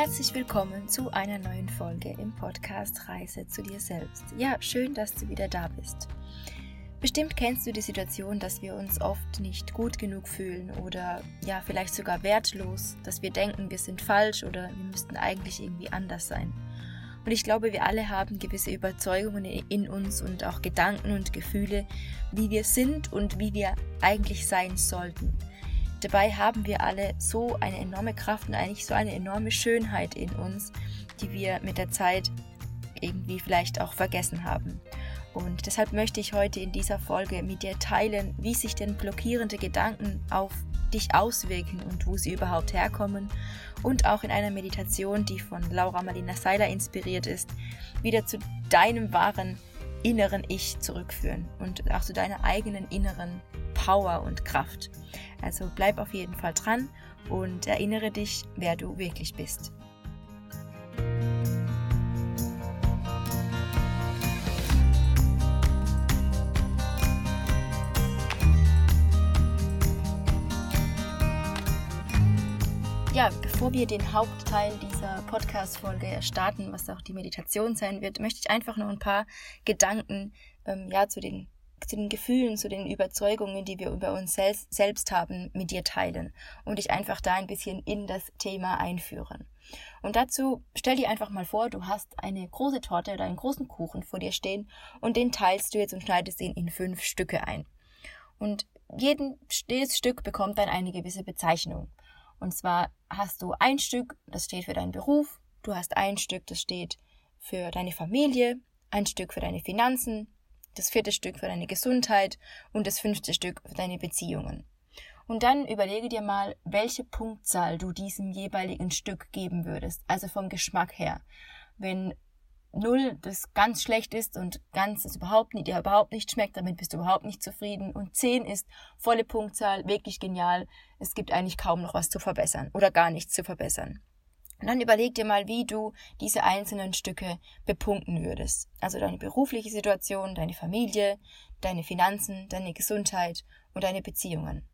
Herzlich willkommen zu einer neuen Folge im Podcast Reise zu dir selbst. Ja, schön, dass du wieder da bist. Bestimmt kennst du die Situation, dass wir uns oft nicht gut genug fühlen oder ja, vielleicht sogar wertlos, dass wir denken, wir sind falsch oder wir müssten eigentlich irgendwie anders sein. Und ich glaube, wir alle haben gewisse Überzeugungen in uns und auch Gedanken und Gefühle, wie wir sind und wie wir eigentlich sein sollten. Dabei haben wir alle so eine enorme Kraft und eigentlich so eine enorme Schönheit in uns, die wir mit der Zeit irgendwie vielleicht auch vergessen haben. Und deshalb möchte ich heute in dieser Folge mit dir teilen, wie sich denn blockierende Gedanken auf dich auswirken und wo sie überhaupt herkommen. Und auch in einer Meditation, die von Laura Marlina Seiler inspiriert ist, wieder zu deinem wahren inneren Ich zurückführen und auch zu deiner eigenen inneren Power und Kraft. Also bleib auf jeden Fall dran und erinnere dich, wer du wirklich bist. Ja, bevor wir den Hauptteil dieser Podcast-Folge starten, was auch die Meditation sein wird, möchte ich einfach noch ein paar Gedanken ähm, ja, zu den zu den Gefühlen, zu den Überzeugungen, die wir über uns selbst, selbst haben, mit dir teilen und dich einfach da ein bisschen in das Thema einführen. Und dazu stell dir einfach mal vor, du hast eine große Torte oder einen großen Kuchen vor dir stehen und den teilst du jetzt und schneidest ihn in fünf Stücke ein. Und jedes Stück bekommt dann eine gewisse Bezeichnung. Und zwar hast du ein Stück, das steht für deinen Beruf, du hast ein Stück, das steht für deine Familie, ein Stück für deine Finanzen, das vierte Stück für deine Gesundheit und das fünfte Stück für deine Beziehungen. Und dann überlege dir mal, welche Punktzahl du diesem jeweiligen Stück geben würdest, also vom Geschmack her. Wenn 0 das ganz schlecht ist und ganz es überhaupt nicht, dir überhaupt nicht schmeckt, damit bist du überhaupt nicht zufrieden. Und 10 ist volle Punktzahl, wirklich genial. Es gibt eigentlich kaum noch was zu verbessern oder gar nichts zu verbessern. Und dann überleg dir mal, wie du diese einzelnen Stücke bepunkten würdest. Also deine berufliche Situation, deine Familie, deine Finanzen, deine Gesundheit und deine Beziehungen.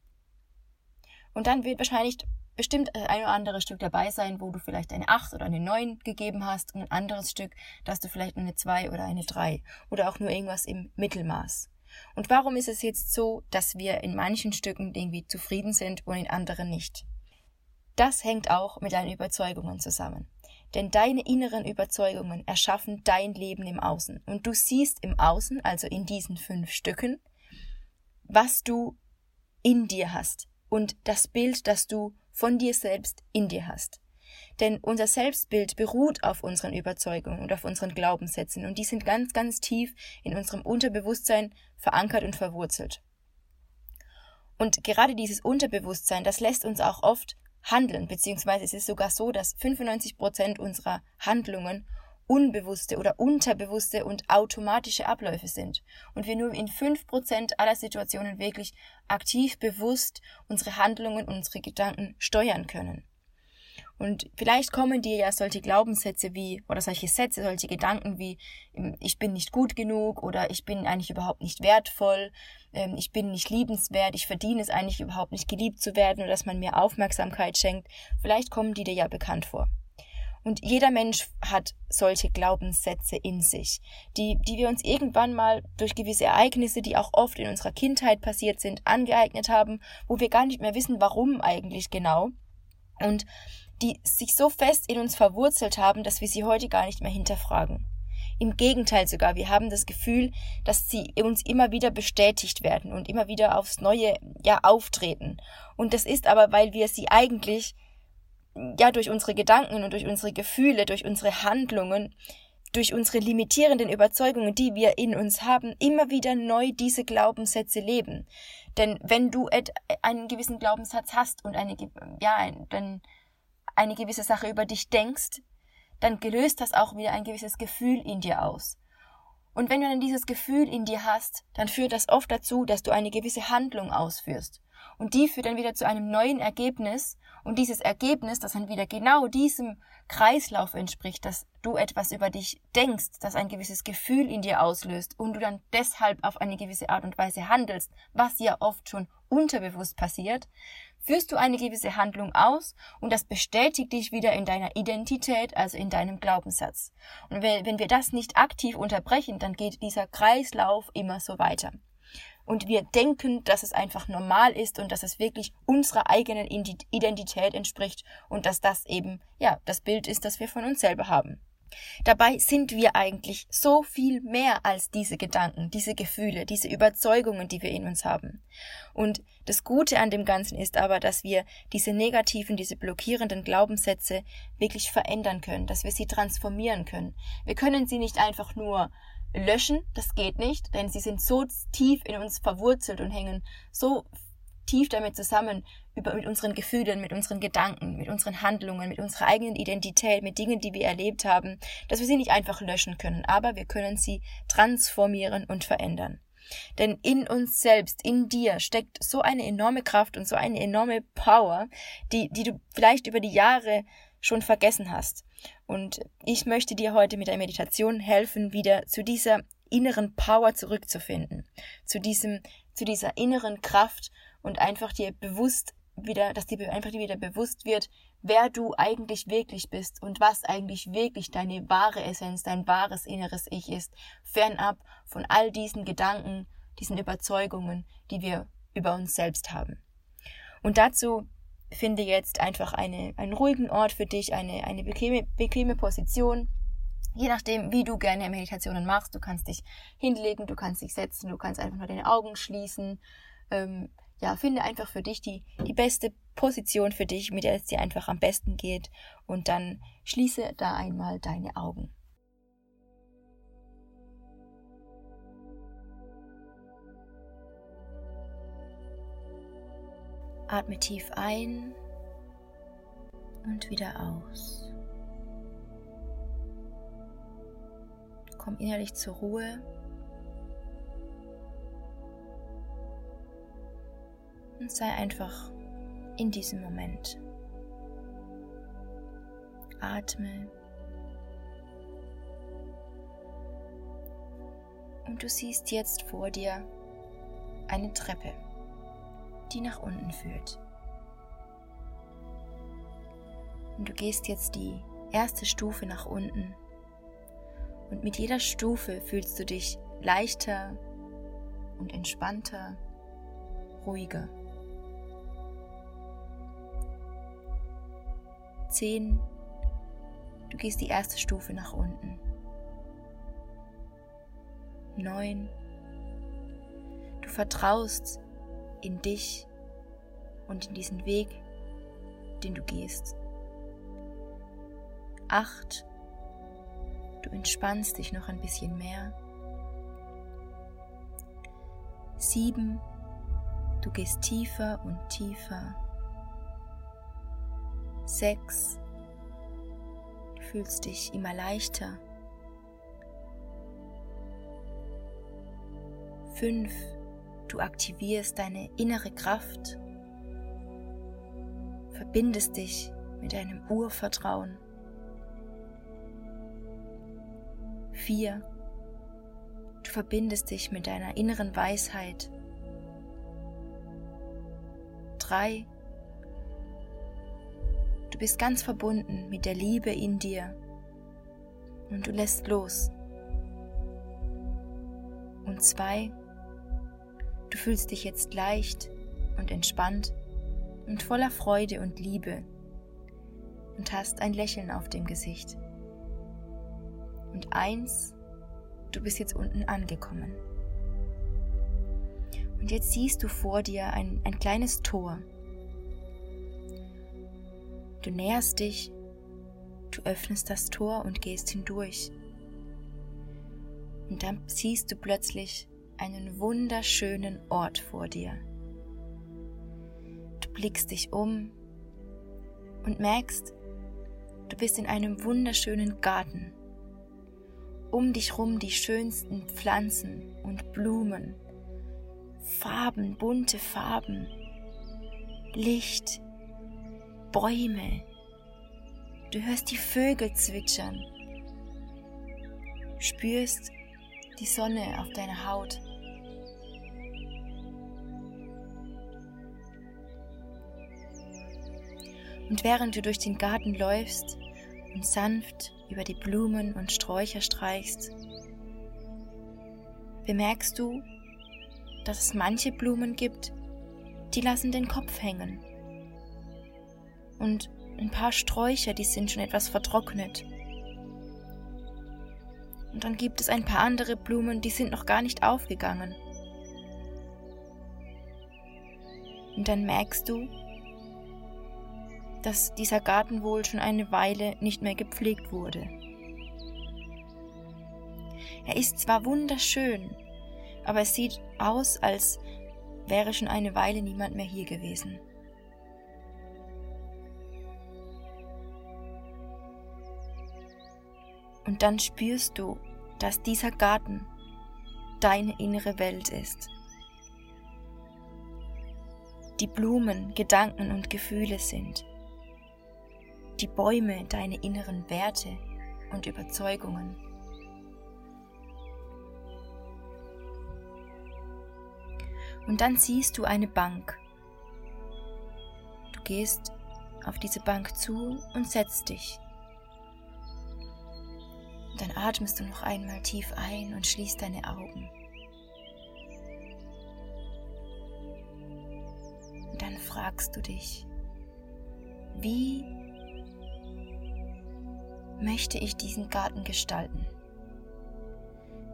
Und dann wird wahrscheinlich bestimmt ein oder anderes Stück dabei sein, wo du vielleicht eine 8 oder eine 9 gegeben hast und ein anderes Stück, dass du vielleicht eine 2 oder eine 3 oder auch nur irgendwas im Mittelmaß. Und warum ist es jetzt so, dass wir in manchen Stücken irgendwie zufrieden sind und in anderen nicht? Das hängt auch mit deinen Überzeugungen zusammen. Denn deine inneren Überzeugungen erschaffen dein Leben im Außen. Und du siehst im Außen, also in diesen fünf Stücken, was du in dir hast und das Bild, das du von dir selbst in dir hast. Denn unser Selbstbild beruht auf unseren Überzeugungen und auf unseren Glaubenssätzen und die sind ganz, ganz tief in unserem Unterbewusstsein verankert und verwurzelt. Und gerade dieses Unterbewusstsein, das lässt uns auch oft handeln, beziehungsweise es ist sogar so, dass 95 Prozent unserer Handlungen unbewusste oder unterbewusste und automatische Abläufe sind und wir nur in 5% aller Situationen wirklich aktiv bewusst unsere Handlungen, unsere Gedanken steuern können. Und vielleicht kommen dir ja solche Glaubenssätze wie, oder solche Sätze, solche Gedanken wie, ähm, ich bin nicht gut genug oder ich bin eigentlich überhaupt nicht wertvoll, ähm, ich bin nicht liebenswert, ich verdiene es eigentlich überhaupt nicht geliebt zu werden oder dass man mir Aufmerksamkeit schenkt. Vielleicht kommen die dir ja bekannt vor. Und jeder Mensch hat solche Glaubenssätze in sich, die, die wir uns irgendwann mal durch gewisse Ereignisse, die auch oft in unserer Kindheit passiert sind, angeeignet haben, wo wir gar nicht mehr wissen, warum eigentlich genau. Und die sich so fest in uns verwurzelt haben, dass wir sie heute gar nicht mehr hinterfragen. Im Gegenteil sogar, wir haben das Gefühl, dass sie uns immer wieder bestätigt werden und immer wieder aufs Neue ja auftreten. Und das ist aber, weil wir sie eigentlich ja durch unsere Gedanken und durch unsere Gefühle, durch unsere Handlungen, durch unsere limitierenden Überzeugungen, die wir in uns haben, immer wieder neu diese Glaubenssätze leben. Denn wenn du einen gewissen Glaubenssatz hast und eine, ja, dann eine gewisse Sache über dich denkst, dann gelöst das auch wieder ein gewisses Gefühl in dir aus. Und wenn du dann dieses Gefühl in dir hast, dann führt das oft dazu, dass du eine gewisse Handlung ausführst. Und die führt dann wieder zu einem neuen Ergebnis. Und dieses Ergebnis, das dann wieder genau diesem Kreislauf entspricht, dass du etwas über dich denkst, das ein gewisses Gefühl in dir auslöst und du dann deshalb auf eine gewisse Art und Weise handelst, was ja oft schon unterbewusst passiert, führst du eine gewisse Handlung aus und das bestätigt dich wieder in deiner Identität, also in deinem Glaubenssatz. Und wenn wir das nicht aktiv unterbrechen, dann geht dieser Kreislauf immer so weiter. Und wir denken, dass es einfach normal ist und dass es wirklich unserer eigenen Identität entspricht und dass das eben, ja, das Bild ist, das wir von uns selber haben. Dabei sind wir eigentlich so viel mehr als diese Gedanken, diese Gefühle, diese Überzeugungen, die wir in uns haben. Und das Gute an dem Ganzen ist aber, dass wir diese negativen, diese blockierenden Glaubenssätze wirklich verändern können, dass wir sie transformieren können. Wir können sie nicht einfach nur löschen, das geht nicht, denn sie sind so tief in uns verwurzelt und hängen so tief damit zusammen, über, mit unseren Gefühlen, mit unseren Gedanken, mit unseren Handlungen, mit unserer eigenen Identität, mit Dingen, die wir erlebt haben, dass wir sie nicht einfach löschen können, aber wir können sie transformieren und verändern. Denn in uns selbst, in dir, steckt so eine enorme Kraft und so eine enorme Power, die, die du vielleicht über die Jahre schon vergessen hast. Und ich möchte dir heute mit der Meditation helfen, wieder zu dieser inneren Power zurückzufinden, zu diesem, zu dieser inneren Kraft und einfach dir bewusst wieder, dass dir einfach wieder bewusst wird, wer du eigentlich wirklich bist und was eigentlich wirklich deine wahre Essenz, dein wahres inneres Ich ist, fernab von all diesen Gedanken, diesen Überzeugungen, die wir über uns selbst haben. Und dazu finde jetzt einfach eine, einen ruhigen Ort für dich, eine, eine bequeme, bequeme Position, Je nachdem, wie du gerne Meditationen machst, du kannst dich hinlegen, du kannst dich setzen, du kannst einfach nur deine Augen schließen. Ähm, ja, finde einfach für dich die, die beste Position für dich, mit der es dir einfach am besten geht. Und dann schließe da einmal deine Augen. Atme tief ein und wieder aus. Komm innerlich zur Ruhe und sei einfach in diesem Moment. Atme. Und du siehst jetzt vor dir eine Treppe, die nach unten führt. Und du gehst jetzt die erste Stufe nach unten. Und mit jeder Stufe fühlst du dich leichter und entspannter, ruhiger. 10. Du gehst die erste Stufe nach unten. 9. Du vertraust in dich und in diesen Weg, den du gehst. 8. Du entspannst dich noch ein bisschen mehr. 7. Du gehst tiefer und tiefer sechs. Du fühlst dich immer leichter. Fünf. Du aktivierst deine innere Kraft, verbindest dich mit deinem Urvertrauen. Vier. Du verbindest dich mit deiner inneren Weisheit. Drei. Du bist ganz verbunden mit der Liebe in dir und du lässt los. Und zwei, du fühlst dich jetzt leicht und entspannt und voller Freude und Liebe und hast ein Lächeln auf dem Gesicht. Und eins, du bist jetzt unten angekommen. Und jetzt siehst du vor dir ein, ein kleines Tor. Du näherst dich, du öffnest das Tor und gehst hindurch. Und dann siehst du plötzlich einen wunderschönen Ort vor dir. Du blickst dich um und merkst, du bist in einem wunderschönen Garten. Um dich rum die schönsten Pflanzen und Blumen, Farben, bunte Farben, Licht, Bäume. Du hörst die Vögel zwitschern. Spürst die Sonne auf deiner Haut. Und während du durch den Garten läufst und sanft über die Blumen und Sträucher streichst, bemerkst du, dass es manche Blumen gibt, die lassen den Kopf hängen. Und ein paar Sträucher, die sind schon etwas vertrocknet. Und dann gibt es ein paar andere Blumen, die sind noch gar nicht aufgegangen. Und dann merkst du, dass dieser Garten wohl schon eine Weile nicht mehr gepflegt wurde. Er ist zwar wunderschön, aber es sieht aus, als wäre schon eine Weile niemand mehr hier gewesen. Und dann spürst du, dass dieser Garten deine innere Welt ist. Die Blumen Gedanken und Gefühle sind die Bäume deine inneren Werte und Überzeugungen. Und dann siehst du eine Bank. Du gehst auf diese Bank zu und setzt dich. Und dann atmest du noch einmal tief ein und schließt deine Augen. Und dann fragst du dich, wie möchte ich diesen Garten gestalten?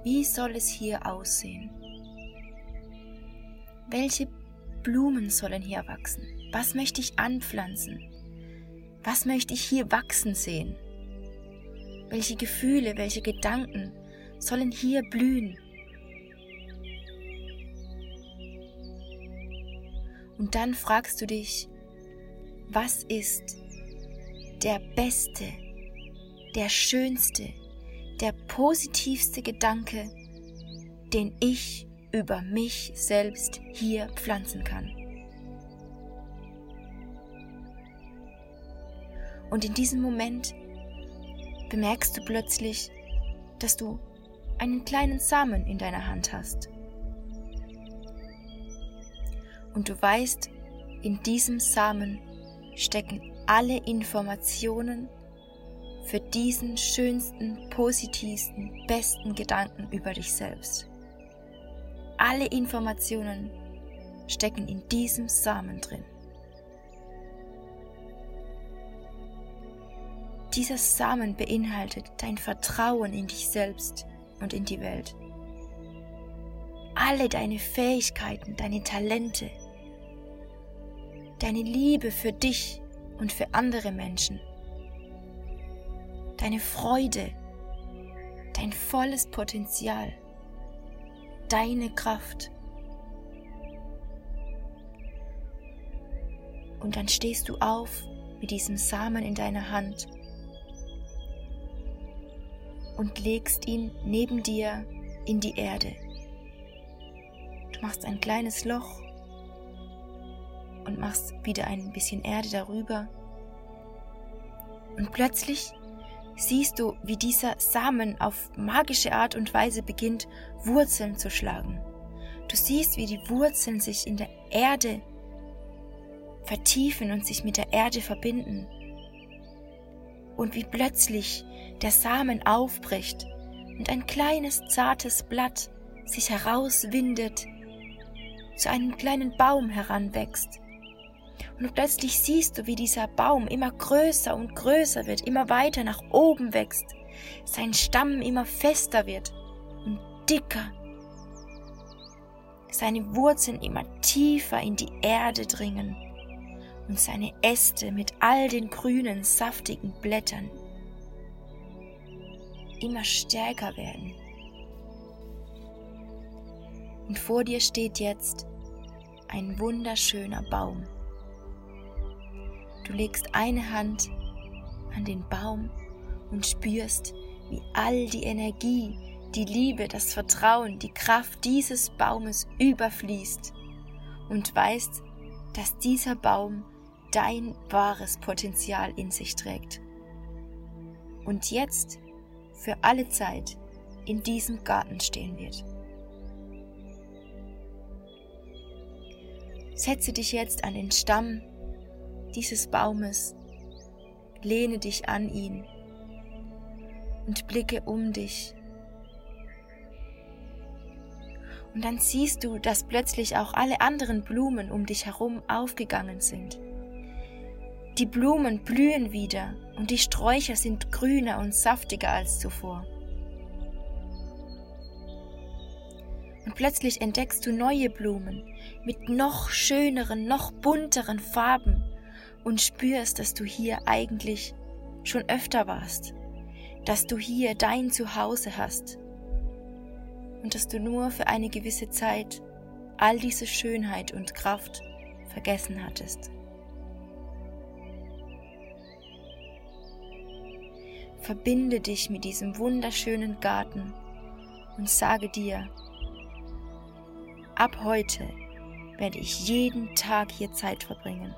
Wie soll es hier aussehen? Welche Blumen sollen hier wachsen? Was möchte ich anpflanzen? Was möchte ich hier wachsen sehen? Welche Gefühle, welche Gedanken sollen hier blühen? Und dann fragst du dich, was ist der beste der schönste, der positivste Gedanke, den ich über mich selbst hier pflanzen kann. Und in diesem Moment bemerkst du plötzlich, dass du einen kleinen Samen in deiner Hand hast. Und du weißt, in diesem Samen stecken alle Informationen für diesen schönsten, positivsten, besten Gedanken über dich selbst. Alle Informationen stecken in diesem Samen drin. Dieser Samen beinhaltet dein Vertrauen in dich selbst und in die Welt. Alle deine Fähigkeiten, deine Talente, deine Liebe für dich und für andere Menschen deine Freude, dein volles Potenzial, deine Kraft. Und dann stehst du auf mit diesem Samen in deiner Hand und legst ihn neben dir in die Erde. Du machst ein kleines Loch und machst wieder ein bisschen Erde darüber. Und plötzlich siehst du, wie dieser Samen auf magische Art und Weise beginnt, Wurzeln zu schlagen. Du siehst, wie die Wurzeln sich in der Erde vertiefen und sich mit der Erde verbinden. Und wie plötzlich der Samen aufbricht und ein kleines zartes Blatt sich herauswindet, zu einem kleinen Baum heranwächst und plötzlich siehst du, wie dieser Baum immer größer und größer wird, immer weiter nach oben wächst, sein Stamm immer fester wird und dicker, seine Wurzeln immer tiefer in die Erde dringen und seine Äste mit all den grünen, saftigen Blättern immer stärker werden. Und vor dir steht jetzt ein wunderschöner Baum. Du legst eine Hand an den Baum und spürst, wie all die Energie, die Liebe, das Vertrauen, die Kraft dieses Baumes überfließt und weißt, dass dieser Baum dein wahres Potenzial in sich trägt. Und jetzt für alle Zeit in diesem Garten stehen wird. Setze dich jetzt an den Stamm dieses Baumes lehne dich an ihn und blicke um dich. Und dann siehst du, dass plötzlich auch alle anderen Blumen um dich herum aufgegangen sind. Die Blumen blühen wieder und die Sträucher sind grüner und saftiger als zuvor. Und plötzlich entdeckst du neue Blumen mit noch schöneren, noch bunteren Farben und spürst, dass du hier eigentlich schon öfter warst, dass du hier dein Zuhause hast und dass du nur für eine gewisse Zeit all diese Schönheit und Kraft vergessen hattest. Verbinde dich mit diesem wunderschönen Garten und sage dir, ab heute werde ich jeden Tag hier Zeit verbringen.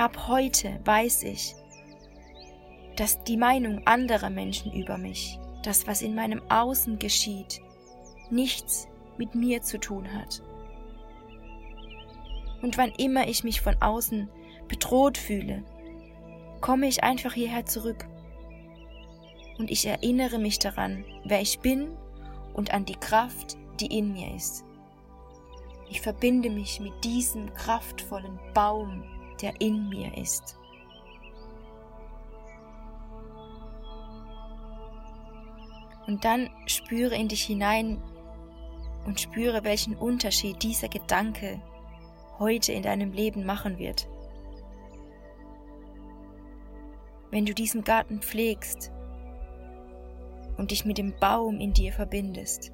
Ab heute weiß ich, dass die Meinung anderer Menschen über mich, das, was in meinem Außen geschieht, nichts mit mir zu tun hat. Und wann immer ich mich von außen bedroht fühle, komme ich einfach hierher zurück. Und ich erinnere mich daran, wer ich bin und an die Kraft, die in mir ist. Ich verbinde mich mit diesem kraftvollen Baum, der in mir ist. Und dann spüre in dich hinein und spüre, welchen Unterschied dieser Gedanke heute in deinem Leben machen wird. Wenn du diesen Garten pflegst und dich mit dem Baum in dir verbindest.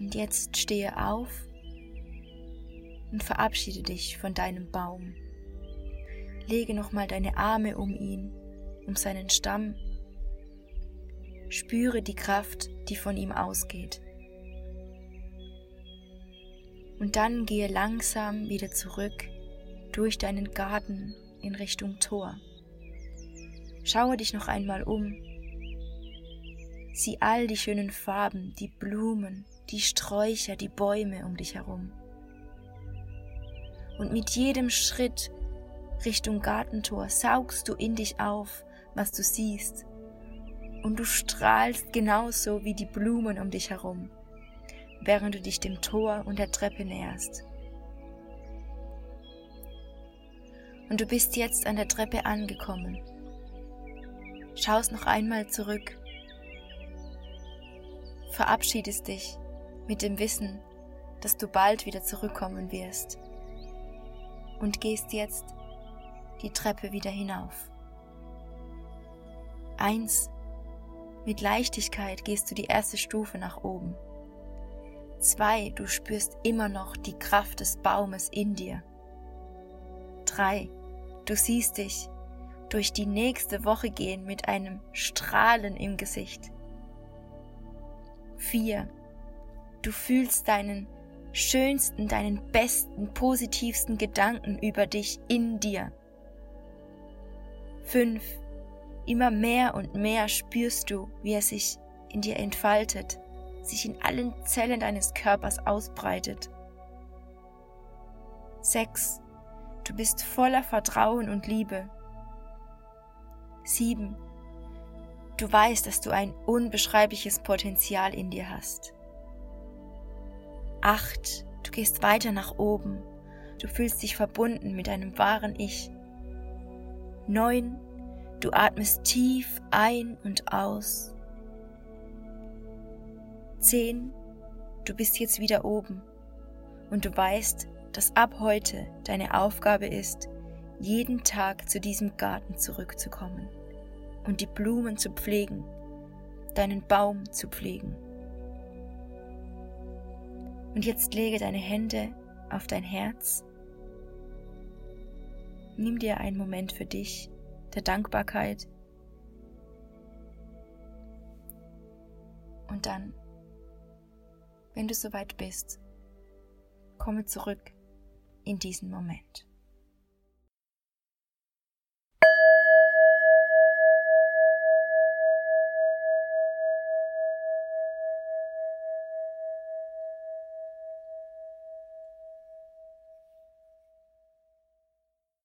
Und jetzt stehe auf und verabschiede dich von deinem Baum. Lege nochmal deine Arme um ihn, um seinen Stamm. Spüre die Kraft, die von ihm ausgeht. Und dann gehe langsam wieder zurück durch deinen Garten in Richtung Tor. Schaue dich noch einmal um. Sieh all die schönen Farben, die Blumen, die Sträucher, die Bäume um dich herum. Und mit jedem Schritt Richtung Gartentor saugst du in dich auf, was du siehst. Und du strahlst genauso wie die Blumen um dich herum, während du dich dem Tor und der Treppe näherst. Und du bist jetzt an der Treppe angekommen. Schaust noch einmal zurück. Verabschiedest dich mit dem Wissen, dass du bald wieder zurückkommen wirst. Und gehst jetzt die Treppe wieder hinauf. Eins. Mit Leichtigkeit gehst du die erste Stufe nach oben. Zwei. Du spürst immer noch die Kraft des Baumes in dir. Drei. Du siehst dich durch die nächste Woche gehen mit einem Strahlen im Gesicht. Vier. Du fühlst deinen schönsten, deinen besten, positivsten Gedanken über dich in dir. 5. Immer mehr und mehr spürst du, wie er sich in dir entfaltet, sich in allen Zellen deines Körpers ausbreitet. 6. Du bist voller Vertrauen und Liebe. 7. Du weißt, dass du ein unbeschreibliches Potenzial in dir hast. 8. Du gehst weiter nach oben. Du fühlst dich verbunden mit deinem wahren Ich. 9. Du atmest tief ein und aus. 10. Du bist jetzt wieder oben und du weißt, dass ab heute deine Aufgabe ist, jeden Tag zu diesem Garten zurückzukommen und die Blumen zu pflegen, deinen Baum zu pflegen. Und jetzt lege deine Hände auf dein Herz Nimm dir einen Moment für dich, der Dankbarkeit. Und dann, wenn du soweit bist, komme zurück in diesen Moment.